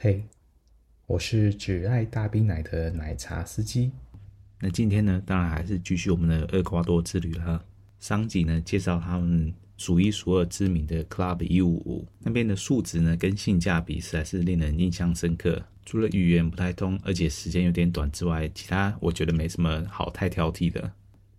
嘿我是只爱大冰奶的奶茶司机。那今天呢，当然还是继续我们的厄瓜多之旅了。上集呢，介绍他们数一数二知名的 Club 155，那边的数值呢跟性价比实在是令人印象深刻。除了语言不太通，而且时间有点短之外，其他我觉得没什么好太挑剔的。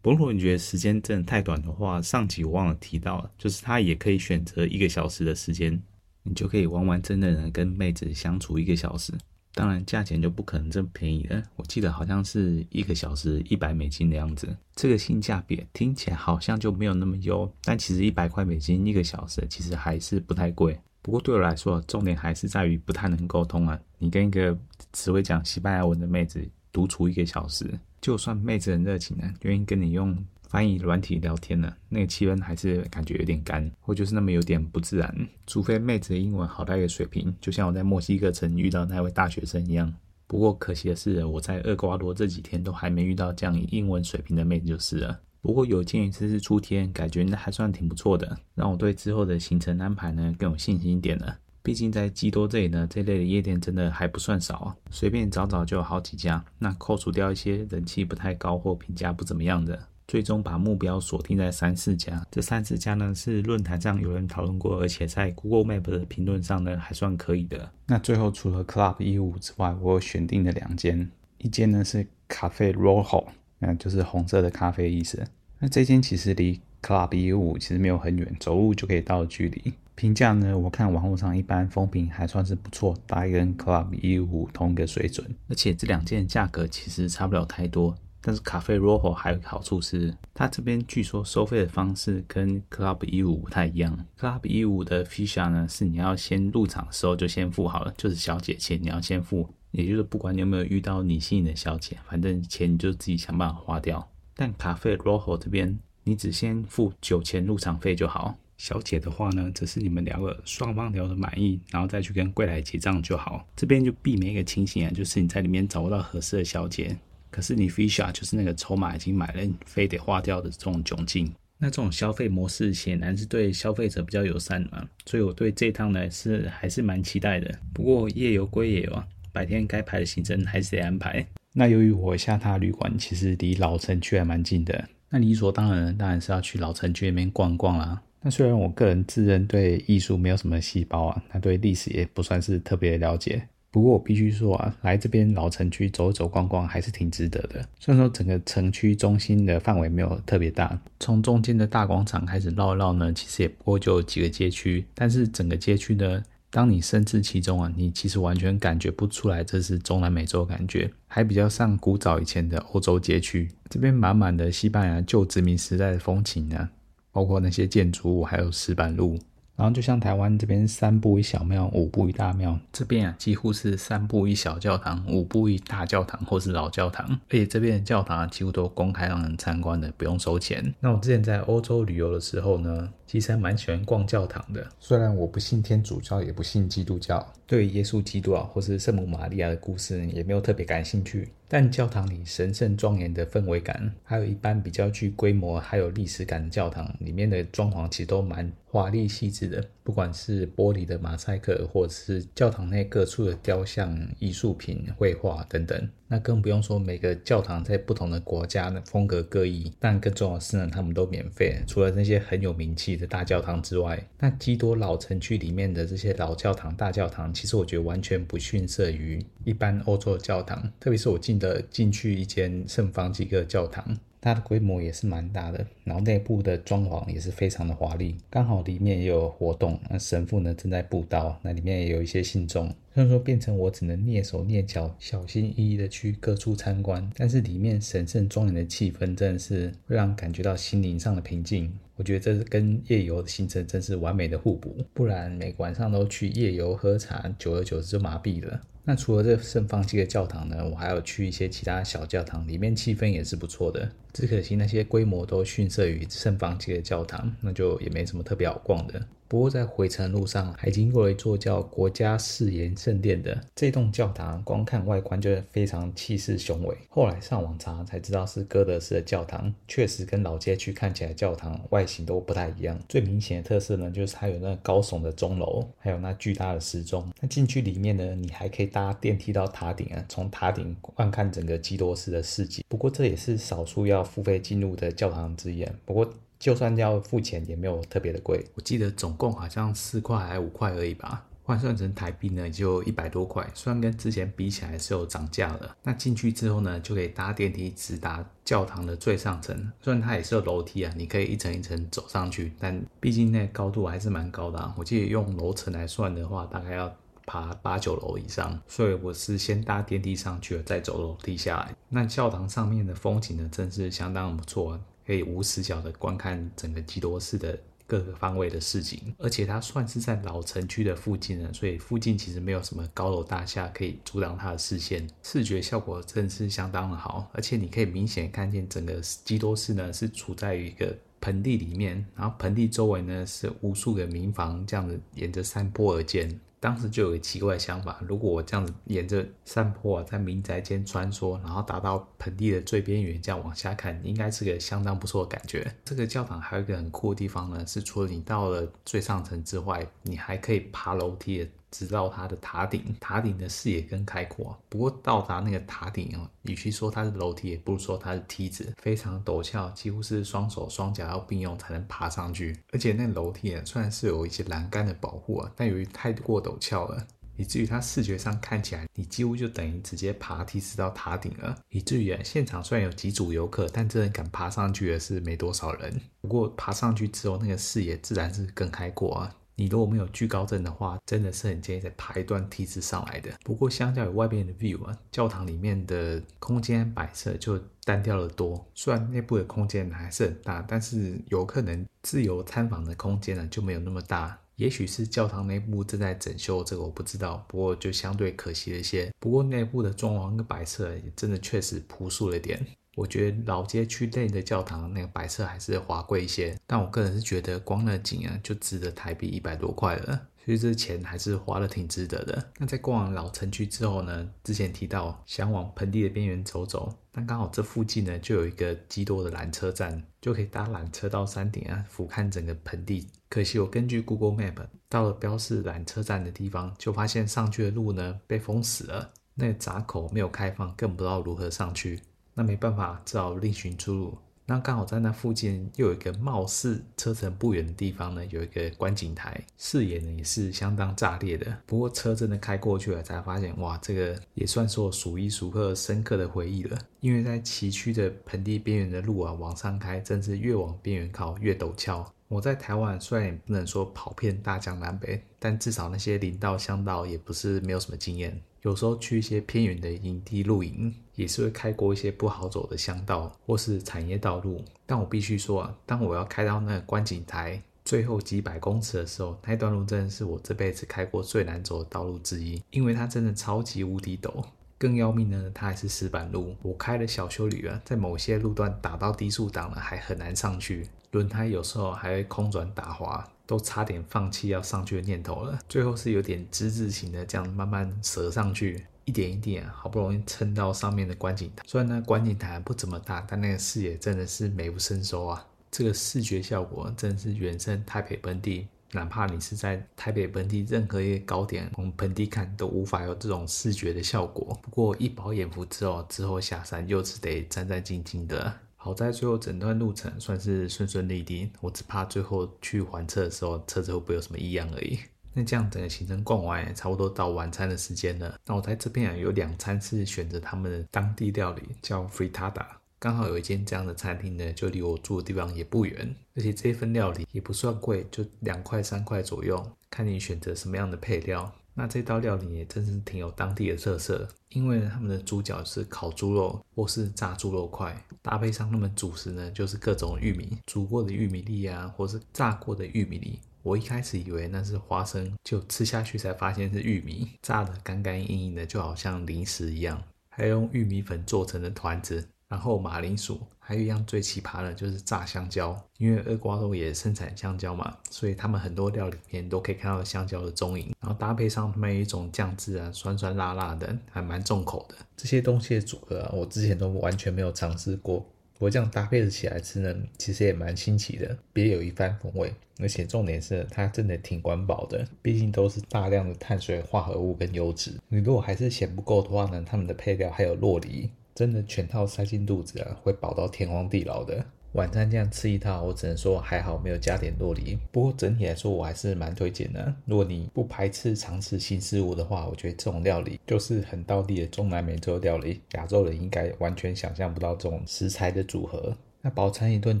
不过如果你觉得时间真的太短的话，上集我忘了提到了，就是他也可以选择一个小时的时间。你就可以完完整整的跟妹子相处一个小时，当然价钱就不可能这么便宜了。我记得好像是一个小时一百美金的样子，这个性价比听起来好像就没有那么优，但其实一百块美金一个小时其实还是不太贵。不过对我来说，重点还是在于不太能沟通啊。你跟一个只会讲西班牙文的妹子独处一个小时，就算妹子很热情呢，愿意跟你用。翻译软体聊天呢，那个气氛还是感觉有点干，或就是那么有点不自然。除非妹子的英文好到一个水平，就像我在墨西哥城遇到那位大学生一样。不过可惜的是，我在厄瓜多这几天都还没遇到这样英文水平的妹子就是了。不过有见一次是初天，感觉那还算挺不错的，让我对之后的行程安排呢更有信心一点了。毕竟在基多这里呢，这类的夜店真的还不算少，随便找找就有好几家。那扣除掉一些人气不太高或评价不怎么样的。最终把目标锁定在三四家，这三四家呢是论坛上有人讨论过，而且在 Google Map 的评论上呢还算可以的。那最后除了 Club 155之外，我有选定了两间，一间呢是 Cafe Rojo，那就是红色的咖啡意思。那这间其实离 Club 155其实没有很远，走路就可以到的距离。评价呢，我看网络上一般风评还算是不错，大概跟 Club 155同一个水准，而且这两件价格其实差不了太多。但是咖啡 Rojo 还有个好处是，它这边据说收费的方式跟 Club 15不太一样。Club 15的 Fisha 呢，是你要先入场的时候就先付好了，就是小姐钱你要先付，也就是不管你有没有遇到你心仪的小姐，反正钱你就自己想办法花掉。但咖啡 Rojo 这边，你只先付酒钱入场费就好，小姐的话呢，只是你们聊个双方聊得满意，然后再去跟柜台结账就好。这边就避免一个情形啊，就是你在里面找不到合适的小姐。可是你 Ficha 就是那个筹码已经买了，你非得花掉的这种窘境。那这种消费模式显然是对消费者比较友善嘛，所以我对这趟呢是还是蛮期待的。不过夜游归夜游啊，白天该排的行程还是得安排。那由于我下榻旅馆其实离老城区还蛮近的，那理所当然当然是要去老城区那边逛逛啦。那虽然我个人自认对艺术没有什么细胞啊，那对历史也不算是特别了解。不过我必须说啊，来这边老城区走走逛逛还是挺值得的。虽然说整个城区中心的范围没有特别大，从中间的大广场开始绕一绕呢，其实也不过就几个街区。但是整个街区呢，当你身处其中啊，你其实完全感觉不出来这是中南美洲感觉，还比较像古早以前的欧洲街区。这边满满的西班牙旧殖民时代的风情啊，包括那些建筑物，还有石板路。然后就像台湾这边三步一小庙，五步一大庙，这边啊几乎是三步一小教堂，五步一大教堂或是老教堂，而且这边的教堂啊几乎都公开让人参观的，不用收钱。那我之前在欧洲旅游的时候呢，其实还蛮喜欢逛教堂的，虽然我不信天主教，也不信基督教，对耶稣基督啊或是圣母玛利亚的故事也没有特别感兴趣。但教堂里神圣庄严的氛围感，还有一般比较具规模还有历史感的教堂里面的装潢，其实都蛮华丽细致的。不管是玻璃的马赛克，或者是教堂内各处的雕像、艺术品、绘画等等，那更不用说每个教堂在不同的国家的风格各异。但更重要的是呢，他们都免费。除了那些很有名气的大教堂之外，那基多老城区里面的这些老教堂、大教堂，其实我觉得完全不逊色于一般欧洲的教堂，特别是我进。的进去一间圣方济各教堂，它的规模也是蛮大的，然后内部的装潢也是非常的华丽。刚好里面也有活动，那神父呢正在布道，那里面也有一些信众。虽然说变成我只能蹑手蹑脚、小心翼翼的去各处参观，但是里面神圣庄严的气氛真的是会让感觉到心灵上的平静。我觉得这是跟夜游的行程真是完美的互补，不然每个晚上都去夜游喝茶，久而久之就麻痹了。那除了这圣方济的教堂呢，我还有去一些其他小教堂，里面气氛也是不错的。只可惜那些规模都逊色于圣方济的教堂，那就也没什么特别好逛的。不过在回程路上还经过了一座叫国家誓言圣殿的这栋教堂，光看外观就非常气势雄伟。后来上网查才知道是哥德式的教堂，确实跟老街区看起来教堂外形都不太一样。最明显的特色呢，就是它有那高耸的钟楼，还有那巨大的时钟。那进去里面呢，你还可以搭电梯到塔顶啊，从塔顶观看整个基多斯的市集。不过这也是少数要付费进入的教堂之一。不过。就算要付钱，也没有特别的贵。我记得总共好像四块还五块而已吧，换算成台币呢，就一百多块。虽然跟之前比起来是有涨价了。那进去之后呢，就可以搭电梯直达教堂的最上层。虽然它也是有楼梯啊，你可以一层一层走上去，但毕竟那高度还是蛮高的啊。我记得用楼层来算的话，大概要爬八九楼以上。所以我是先搭电梯上去了，再走楼梯下来。那教堂上面的风景呢，真是相当不错啊。可以无死角的观看整个基多市的各个方位的市景，而且它算是在老城区的附近呢，所以附近其实没有什么高楼大厦可以阻挡它的视线，视觉效果真是相当的好，而且你可以明显看见整个基多市呢是处在于一个盆地里面，然后盆地周围呢是无数个民房这样子沿着山坡而建。当时就有个奇怪的想法，如果我这样子沿着山坡啊，在民宅间穿梭，然后达到盆地的最边缘，这样往下看，应该是个相当不错的感觉。这个教堂还有一个很酷的地方呢，是除了你到了最上层之外，你还可以爬楼梯的。直到它的塔顶，塔顶的视野更开阔。不过到达那个塔顶哦，与其说它是楼梯，也不如说它是梯子，非常陡峭，几乎是双手双脚要并用才能爬上去。而且那楼梯啊，虽然是有一些栏杆的保护啊，但由于太过陡峭了，以至于它视觉上看起来，你几乎就等于直接爬梯子到塔顶了。以至于啊，现场虽然有几组游客，但真的敢爬上去的是没多少人。不过爬上去之后，那个视野自然是更开阔啊。你如果没有惧高症的话，真的是很建议再爬一段梯子上来的。不过相较于外面的 view 啊，教堂里面的空间摆设就单调的多。虽然内部的空间还是很大，但是游客能自由参访的空间呢就没有那么大。也许是教堂内部正在整修，这个我不知道。不过就相对可惜了一些。不过内部的装潢跟摆设也真的确实朴素了点。我觉得老街区内的教堂那个摆设还是华贵一些，但我个人是觉得光那景啊就值得台币一百多块了，所以这钱还是花的挺值得的。那在逛完老城区之后呢，之前提到想往盆地的边缘走走，但刚好这附近呢就有一个基多的缆车站，就可以搭缆车到山顶啊俯瞰整个盆地。可惜我根据 Google Map 到了标示缆车站的地方，就发现上去的路呢被封死了，那个闸口没有开放，更不知道如何上去。那没办法，只好另寻出路。那刚好在那附近又有一个貌似车程不远的地方呢，有一个观景台，视野呢也是相当炸裂的。不过车真的开过去了，才发现哇，这个也算是我数一数二深刻的回忆了。因为在崎岖的盆地边缘的路啊，往上开，真是越往边缘靠越陡峭。我在台湾虽然也不能说跑遍大江南北，但至少那些林道乡道也不是没有什么经验。有时候去一些偏远的营地露营，也是会开过一些不好走的乡道或是产业道路。但我必须说啊，当我要开到那个观景台最后几百公尺的时候，那段路真的是我这辈子开过最难走的道路之一，因为它真的超级无敌陡。更要命的呢，它还是石板路。我开的小修旅啊，在某些路段打到低速档了，还很难上去。轮胎有时候还会空转打滑。都差点放弃要上去的念头了，最后是有点之字形的这样慢慢折上去，一点一点，好不容易撑到上面的观景台。虽然呢观景台不怎么大，但那个视野真的是美不胜收啊！这个视觉效果真的是远胜台北盆地，哪怕你是在台北盆地任何一个高点，从盆地看都无法有这种视觉的效果。不过一饱眼福之后，之后下山又是得战战兢兢的。好在最后整段路程算是顺顺利利，我只怕最后去还车的时候车子会不会有什么异样而已。那这样整个行程逛完，差不多到晚餐的时间了。那我在这边啊有两餐是选择他们的当地料理，叫 fritada。刚好有一间这样的餐厅呢，就离我住的地方也不远，而且这份料理也不算贵，就两块三块左右，看你选择什么样的配料。那这道料理也真是挺有当地的特色，因为他们的主角是烤猪肉或是炸猪肉块，搭配上他们主食呢，就是各种玉米，煮过的玉米粒啊，或是炸过的玉米粒。我一开始以为那是花生，就吃下去才发现是玉米，炸得干干硬硬的，就好像零食一样。还用玉米粉做成的团子，然后马铃薯，还有一样最奇葩的就是炸香蕉，因为厄瓜多也生产香蕉嘛，所以他们很多料理里面都可以看到香蕉的踪影。然后搭配上他们一种酱汁啊，酸酸辣辣的，还蛮重口的。这些东西的组合，我之前都完全没有尝试过。我这样搭配着起来吃呢，其实也蛮新奇的，别有一番风味。而且重点是，它真的挺环保的，毕竟都是大量的碳水化合物跟油脂。你如果还是嫌不够的话呢，他们的配料还有洛梨，真的全套塞进肚子啊，会饱到天荒地老的。晚餐这样吃一套，我只能说还好没有加点酪梨。不过整体来说，我还是蛮推荐的。如果你不排斥尝试新事物的话，我觉得这种料理就是很道地的中南美洲料理。亚洲人应该完全想象不到这种食材的组合。那饱餐一顿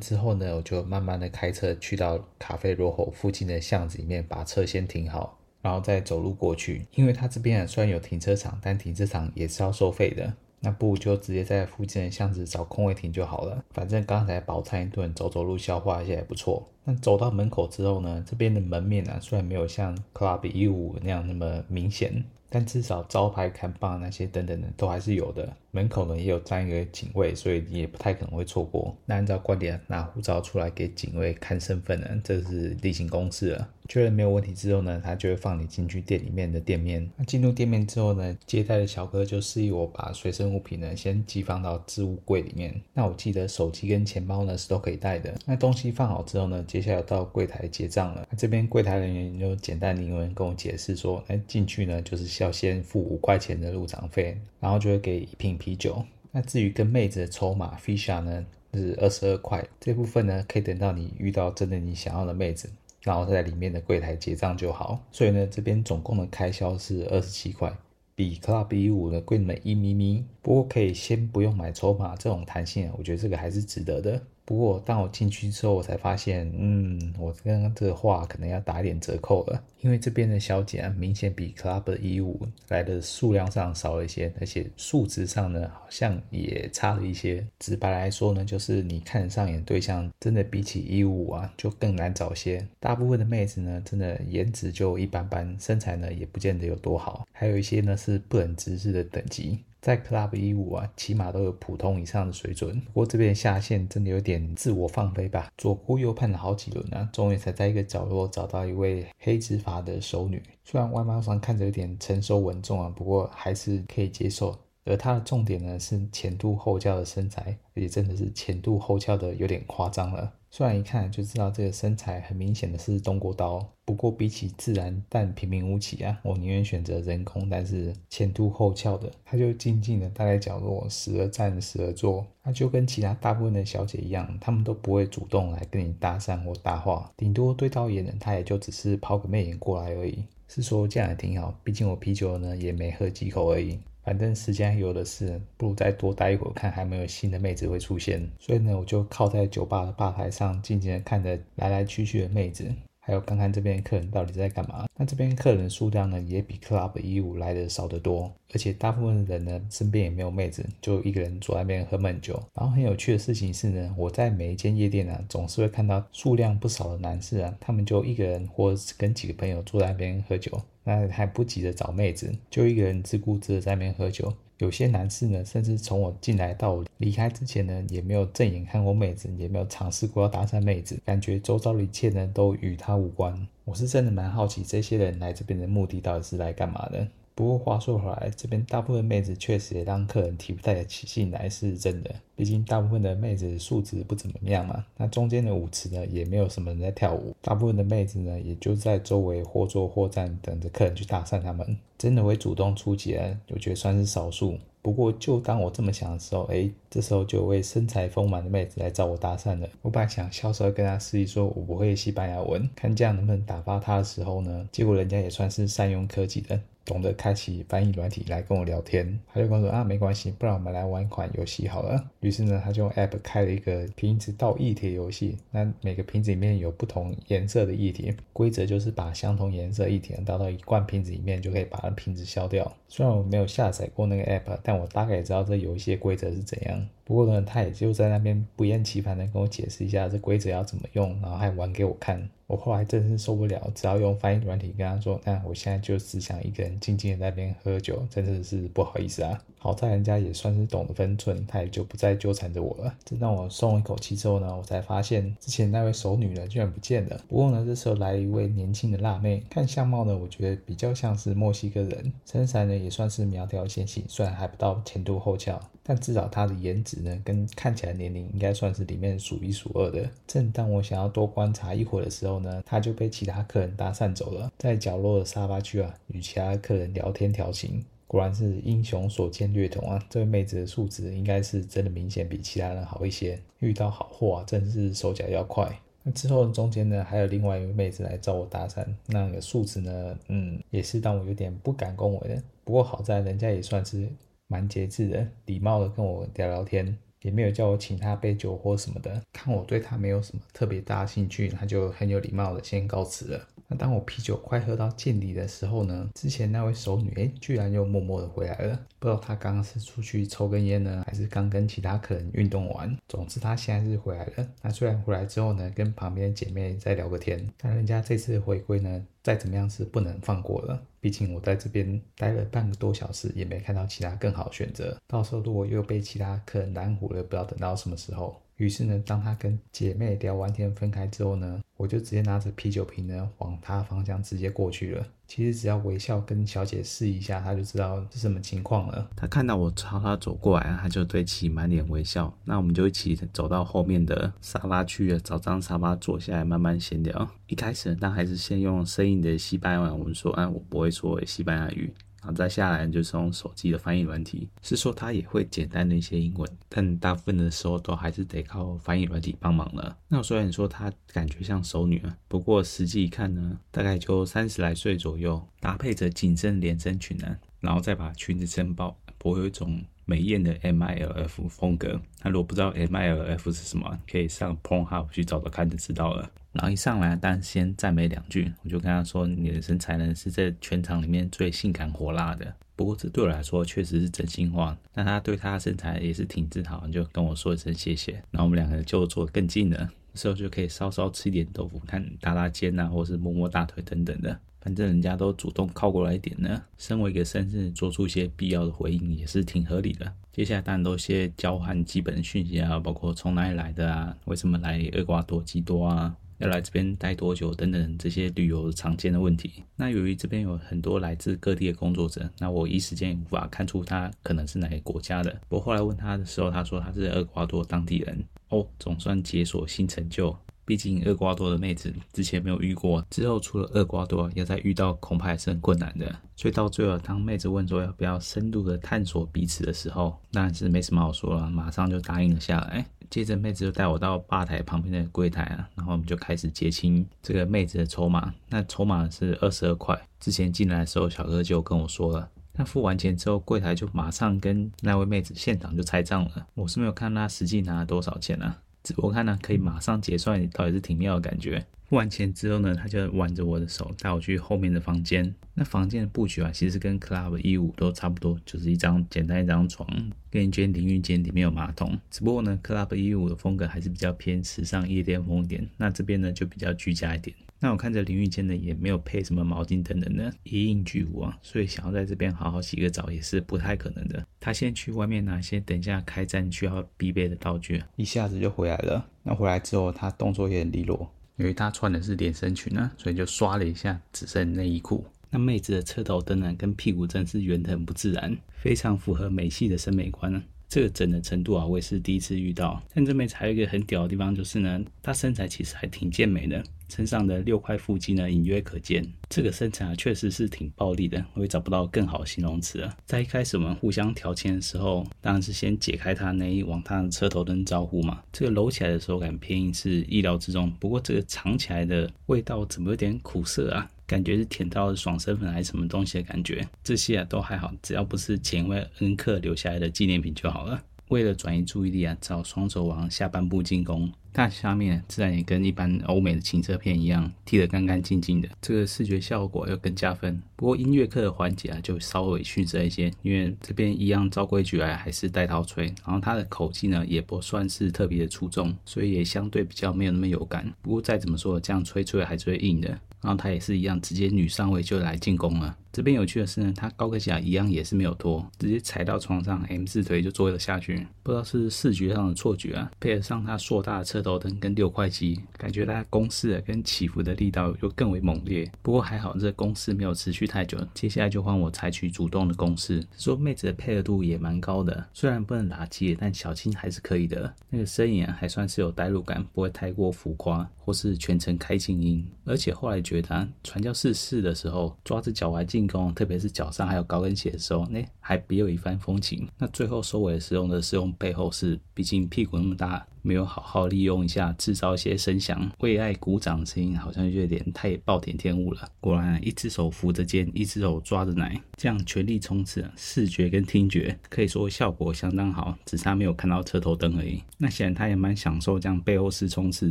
之后呢，我就慢慢的开车去到咖啡罗吼附近的巷子里面，把车先停好，然后再走路过去。因为它这边虽然有停车场，但停车场也是要收费的。那不如就直接在附近的巷子找空位停就好了。反正刚才饱餐一顿，走走路消化一下也不错。那走到门口之后呢，这边的门面啊，虽然没有像 Club 155那样那么明显。但至少招牌、看板那些等等的都还是有的。门口呢也有站一个警卫，所以你也不太可能会错过。那按照惯例，拿护照出来给警卫看身份呢，这是例行公事了。确认没有问题之后呢，他就会放你进去店里面的店面。那进入店面之后呢，接待的小哥就示意我把随身物品呢先寄放到置物柜里面。那我记得手机跟钱包呢是都可以带的。那东西放好之后呢，接下来到柜台结账了。那这边柜台人员就简单的英文跟我解释说，哎，进去呢就是。要先付五块钱的入场费，然后就会给一瓶啤啤酒。那至于跟妹子的筹码 f i s h a 呢，是二十二块。这部分呢，可以等到你遇到真的你想要的妹子，然后在里面的柜台结账就好。所以呢，这边总共的开销是二十七块，比 Club 一五呢贵那么一咪咪。不过可以先不用买筹码，这种弹性，我觉得这个还是值得的。不过，当我进去之后，我才发现，嗯，我刚刚这个话可能要打一点折扣了，因为这边的小姐啊，明显比 Club 155来的数量上少了一些，而且数值上呢，好像也差了一些。直白来说呢，就是你看上眼对象，真的比起155啊，就更难找些。大部分的妹子呢，真的颜值就一般般，身材呢也不见得有多好，还有一些呢是不忍直视的等级。在 Club 155啊，起码都有普通以上的水准。不过这边下线真的有点自我放飞吧，左顾右盼了好几轮啊，终于才在一个角落找到一位黑直发的熟女。虽然外貌上看着有点成熟稳重啊，不过还是可以接受。而她的重点呢，是前凸后翘的身材，而且真的是前凸后翘的有点夸张了。虽然一看就知道这个身材很明显的是中国刀，不过比起自然但平平无奇啊，我宁愿选择人工但是前凸后翘的。他就静静的待在角落，时而站，时而坐。他就跟其他大部分的小姐一样，他们都不会主动来跟你搭讪或搭话，顶多对到眼的他也就只是抛个媚眼过来而已。是说这样也挺好，毕竟我啤酒呢也没喝几口而已。反正时间有的是，不如再多待一会儿，看还没有新的妹子会出现。所以呢，我就靠在酒吧的吧台上，静静的看着来来去去的妹子。还有看看这边客人到底在干嘛？那这边客人数量呢，也比 Club 155来的少得多，而且大部分的人呢，身边也没有妹子，就一个人坐在那边喝闷酒。然后很有趣的事情是呢，我在每一间夜店呢，总是会看到数量不少的男士啊，他们就一个人或跟几个朋友坐在那边喝酒，那还不急着找妹子，就一个人自顾自的在那边喝酒。有些男士呢，甚至从我进来到我离开之前呢，也没有正眼看过妹子，也没有尝试过要搭讪妹子，感觉周遭的一切呢都与他无关。我是真的蛮好奇，这些人来这边的目的到底是来干嘛的？不过话说回来，这边大部分妹子确实也让客人提不太起兴来，是真的。毕竟大部分的妹子素质不怎么样嘛。那中间的舞池呢，也没有什么人在跳舞。大部分的妹子呢，也就在周围或坐或站，等着客人去搭讪他们。真的会主动出击，我觉得算是少数。不过就当我这么想的时候，哎，这时候就有位身材丰满的妹子来找我搭讪了。我本来想笑笑跟她示意说，我不会西班牙文，看这样能不能打发她的时候呢，结果人家也算是善用科技的。懂得开启翻译软体来跟我聊天，他就跟我说啊，没关系，不然我们来玩一款游戏好了。于是呢，他就用 App 开了一个瓶子倒液体游戏。那每个瓶子里面有不同颜色的液体，规则就是把相同颜色液体倒到一罐瓶子里面，就可以把那瓶子消掉。虽然我没有下载过那个 App，但我大概也知道这游戏的规则是怎样。Amen. 不过呢，他也就在那边不厌其烦的跟我解释一下这规则要怎么用，然后还玩给我看。我后来真是受不了，只要用翻译软体跟他说，那我现在就只想一个人静静的在那边喝酒，真的是不好意思啊。好在人家也算是懂得分寸，他也就不再纠缠着我了。这让我松了一口气之后呢，我才发现之前那位熟女呢居然不见了。不过呢，这时候来了一位年轻的辣妹，看相貌呢，我觉得比较像是墨西哥人，身材呢也算是苗条纤细，虽然还不到前凸后翘，但至少她的颜值呢跟看起来年龄应该算是里面数一数二的。正当我想要多观察一会儿的时候，呢，他就被其他客人搭讪走了，在角落的沙发区啊，与其他客人聊天调情。果然是英雄所见略同啊！这位妹子的素质应该是真的明显比其他人好一些，遇到好货啊，真是手脚要快。那之后中间呢，还有另外一位妹子来找我搭讪，那个素质呢，嗯，也是让我有点不敢恭维的。不过好在人家也算是蛮节制的，礼貌的跟我聊聊天。也没有叫我请他杯酒或什么的，看我对他没有什么特别大兴趣，他就很有礼貌的先告辞了。那当我啤酒快喝到见底的时候呢，之前那位熟女哎，居然又默默的回来了。不知道她刚刚是出去抽根烟呢，还是刚跟其他客人运动完。总之她现在是回来了。那虽然回来之后呢，跟旁边姐妹再聊个天，但人家这次回归呢，再怎么样是不能放过了。毕竟我在这边待了半个多小时，也没看到其他更好的选择。到时候如果又被其他客人拦胡了，不知道等到什么时候。于是呢，当他跟姐妹聊完天分开之后呢，我就直接拿着啤酒瓶呢往他方向直接过去了。其实只要微笑跟小姐示一下，他就知道是什么情况了。他看到我朝他走过来，他就对其满脸微笑。那我们就一起走到后面的沙发区了，找张沙发坐下来慢慢闲聊。一开始呢，但还是先用生硬的西班牙文说：“啊，我不会说西班牙语。”然后再下来就是用手机的翻译软体，是说他也会简单的一些英文，但大部分的时候都还是得靠翻译软体帮忙了。那虽然说他感觉像熟女啊，不过实际一看呢，大概就三十来岁左右，搭配着紧身连身裙呢，然后再把裙子撑爆，不会有一种美艳的 MILF 风格。那如果不知道 MILF 是什么，可以上 Pornhub 去找找看就知道了。然后一上来，当然先赞美两句，我就跟他说：“你的身材呢是在全场里面最性感火辣的。”不过这对我来说确实是真心话。那他对他的身材也是挺自豪，就跟我说一声谢谢。然后我们两个就坐更近了，这时候就可以稍稍吃一点豆腐，看搭搭肩啊，或是摸摸大腿等等的。反正人家都主动靠过来一点呢，身为一个绅士，做出一些必要的回应也是挺合理的。接下来当然都先交换基本讯息啊，包括从哪里来的啊，为什么来厄瓜多基多啊？要来这边待多久等等这些旅游常见的问题。那由于这边有很多来自各地的工作者，那我一时间也无法看出他可能是哪个国家的。我后来问他的时候，他说他是厄瓜多当地人。哦，总算解锁新成就。毕竟厄瓜多的妹子之前没有遇过，之后除了厄瓜多要再遇到，恐怕也是很困难的。所以到最后，当妹子问说要不要深度的探索彼此的时候，当然是没什么好说了，马上就答应了下来。接着妹子就带我到吧台旁边的柜台啊，然后我们就开始结清这个妹子的筹码。那筹码是二十二块。之前进来的时候，小哥就跟我说了。那付完钱之后，柜台就马上跟那位妹子现场就拆账了。我是没有看他实际拿了多少钱啊，只不过看呢可以马上结算，倒也是挺妙的感觉。付完钱之后呢，他就挽着我的手带我去后面的房间。那房间的布局啊，其实跟 Club 一五都差不多，就是一张简单一张床，跟一间淋浴间，里面有马桶。只不过呢，Club 一五的风格还是比较偏时尚夜店风一点。那这边呢就比较居家一点。那我看着淋浴间呢也没有配什么毛巾等等的，一应俱无啊。所以想要在这边好好洗个澡也是不太可能的。他先去外面拿些等一下开战需要必备的道具，一下子就回来了。那回来之后，他动作也很利落。因为他穿的是连身裙啊，所以就刷了一下，只剩内衣裤。那妹子的车头灯呢，跟屁股真是圆得很不自然，非常符合美系的审美观呢。这个整的程度啊，我也是第一次遇到。但这妹子还有一个很屌的地方，就是呢，她身材其实还挺健美的。身上的六块腹肌呢，隐约可见。这个身材啊，确实是挺暴力的，我也找不到更好的形容词了。在一开始我们互相调情的时候，当然是先解开他内衣，往他的车头灯招呼嘛。这个搂起来的手感偏硬是意料之中，不过这个藏起来的味道怎么有点苦涩啊？感觉是舔到了爽身粉还是什么东西的感觉？这些啊都还好，只要不是前一位恩客留下来的纪念品就好了。为了转移注意力啊，找双手往下半部进攻。大下面自然也跟一般欧美的情色片一样，剃得干干净净的，这个视觉效果要更加分。不过音乐课的环节啊，就稍微逊色一些，因为这边一样照规矩来，还是带套吹，然后他的口技呢也不算是特别的出众，所以也相对比较没有那么有感。不过再怎么说，这样吹出来还是会硬的。然后他也是一样，直接女上位就来进攻了。这边有趣的是呢，他高跟鞋一样也是没有脱，直接踩到床上，M 字腿就坐了下去。不知道是视觉上的错觉啊，配合上他硕大的车头灯跟六块肌，感觉他攻势跟起伏的力道又更为猛烈。不过还好，这攻势没有持续太久，接下来就换我采取主动的攻势。说妹子的配合度也蛮高的，虽然不能打击，但小青还是可以的。那个声音啊，还算是有代入感，不会太过浮夸，或是全程开静音。而且后来觉得他传教士试的时候，抓着脚踝进进攻，特别是脚上还有高跟鞋的时候，那还别有一番风情。那最后收尾的时候呢，是用背后是，毕竟屁股那么大。没有好好利用一下，制造一些声响，为爱鼓掌的声音，好像就有点太暴殄天物了。果然，一只手扶着肩，一只手抓着奶，这样全力冲刺，视觉跟听觉可以说效果相当好，只差没有看到车头灯而已。那显然他也蛮享受这样背后式冲刺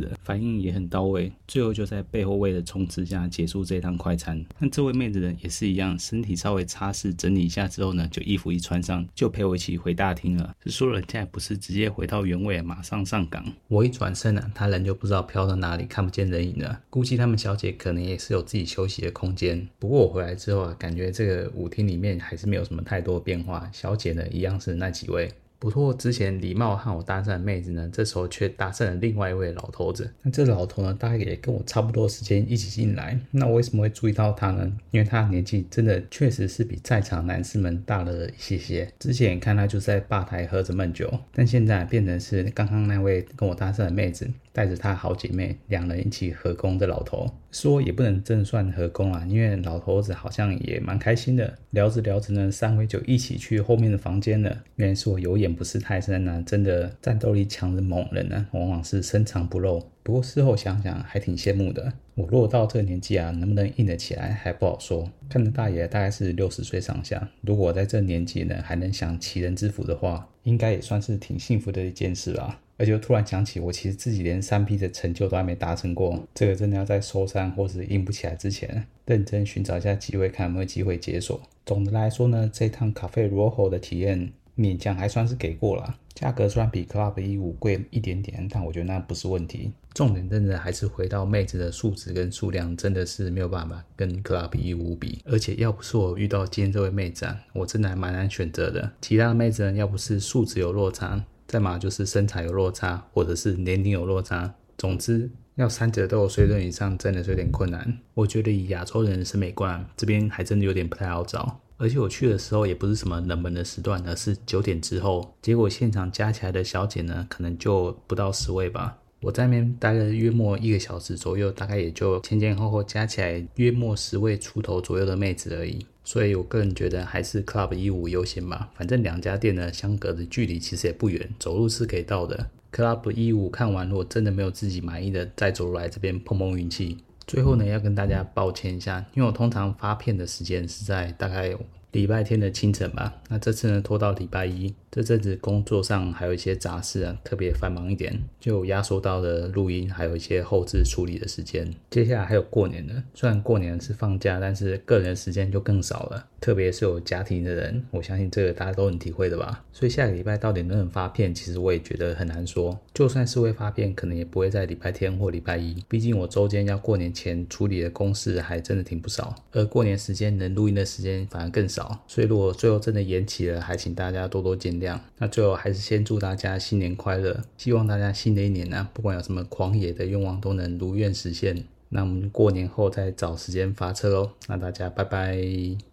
的，反应也很到位。最后就在背后位的冲刺下结束这趟快餐。那这位妹子呢，也是一样，身体稍微擦拭整理一下之后呢，就衣服一穿上，就陪我一起回大厅了。是说人家不是直接回到原位，马上上。我一转身呢、啊，他人就不知道飘到哪里，看不见人影了。估计他们小姐可能也是有自己休息的空间。不过我回来之后啊，感觉这个舞厅里面还是没有什么太多变化，小姐呢一样是那几位。不过之前礼貌和我搭讪的妹子呢，这时候却搭讪了另外一位老头子。那这老头呢，大概也跟我差不多时间一起进来。那我为什么会注意到他呢？因为他年纪真的确实是比在场男士们大了一些些。之前看他就在吧台喝着闷酒，但现在变成是刚刚那位跟我搭讪的妹子。带着他好姐妹，两人一起合攻的老头，说也不能正算合攻啊，因为老头子好像也蛮开心的。聊着聊着呢，三位就一起去后面的房间了。原来是我有眼不识泰山啊，真的战斗力强的猛人呢，往往是深藏不露。不过事后想想，还挺羡慕的。我落到这个年纪啊，能不能硬得起来还不好说。看着大爷大概是六十岁上下，如果我在这年纪呢，还能享齐人之福的话，应该也算是挺幸福的一件事吧。而且突然想起，我其实自己连三 P 的成就都还没达成过，这个真的要在收山或是硬不起来之前，认真寻找一下机会，看有没有机会解锁。总的来说呢，这趟 Cafe Rojo 的体验勉强还算是给过了，价格虽然比 Club 155贵一点点，但我觉得那不是问题。重点真的还是回到妹子的素质跟数量，真的是没有办法跟 Club 155比。而且要不是我遇到今天这位妹子啊，我真的还蛮难选择的。其他的妹子呢，要不是素质有落差。再嘛就是身材有落差，或者是年龄有落差，总之要三者都有水准以上，真的是有点困难。我觉得以亚洲人的审美观，这边还真的有点不太好找。而且我去的时候也不是什么冷门的时段，而是九点之后，结果现场加起来的小姐呢，可能就不到十位吧。我在那边待了约莫一个小时左右，大概也就前前后后加起来约莫十位出头左右的妹子而已。所以我个人觉得还是 Club 一五优先吧，反正两家店呢相隔的距离其实也不远，走路是可以到的。Club 一五看完，如果真的没有自己满意的，再走路来这边碰碰运气。最后呢，要跟大家抱歉一下，因为我通常发片的时间是在大概礼拜天的清晨吧，那这次呢拖到礼拜一。这阵子工作上还有一些杂事啊，特别繁忙一点，就压缩到了录音，还有一些后置处理的时间。接下来还有过年呢，虽然过年是放假，但是个人时间就更少了，特别是有家庭的人，我相信这个大家都很体会的吧。所以下个礼拜到底能不能发片，其实我也觉得很难说。就算是会发片，可能也不会在礼拜天或礼拜一，毕竟我周间要过年前处理的公事还真的挺不少，而过年时间能录音的时间反而更少所以如果最后真的延期了，还请大家多多见谅。那最后还是先祝大家新年快乐，希望大家新的一年呢、啊，不管有什么狂野的愿望都能如愿实现。那我们过年后再找时间发车喽。那大家拜拜。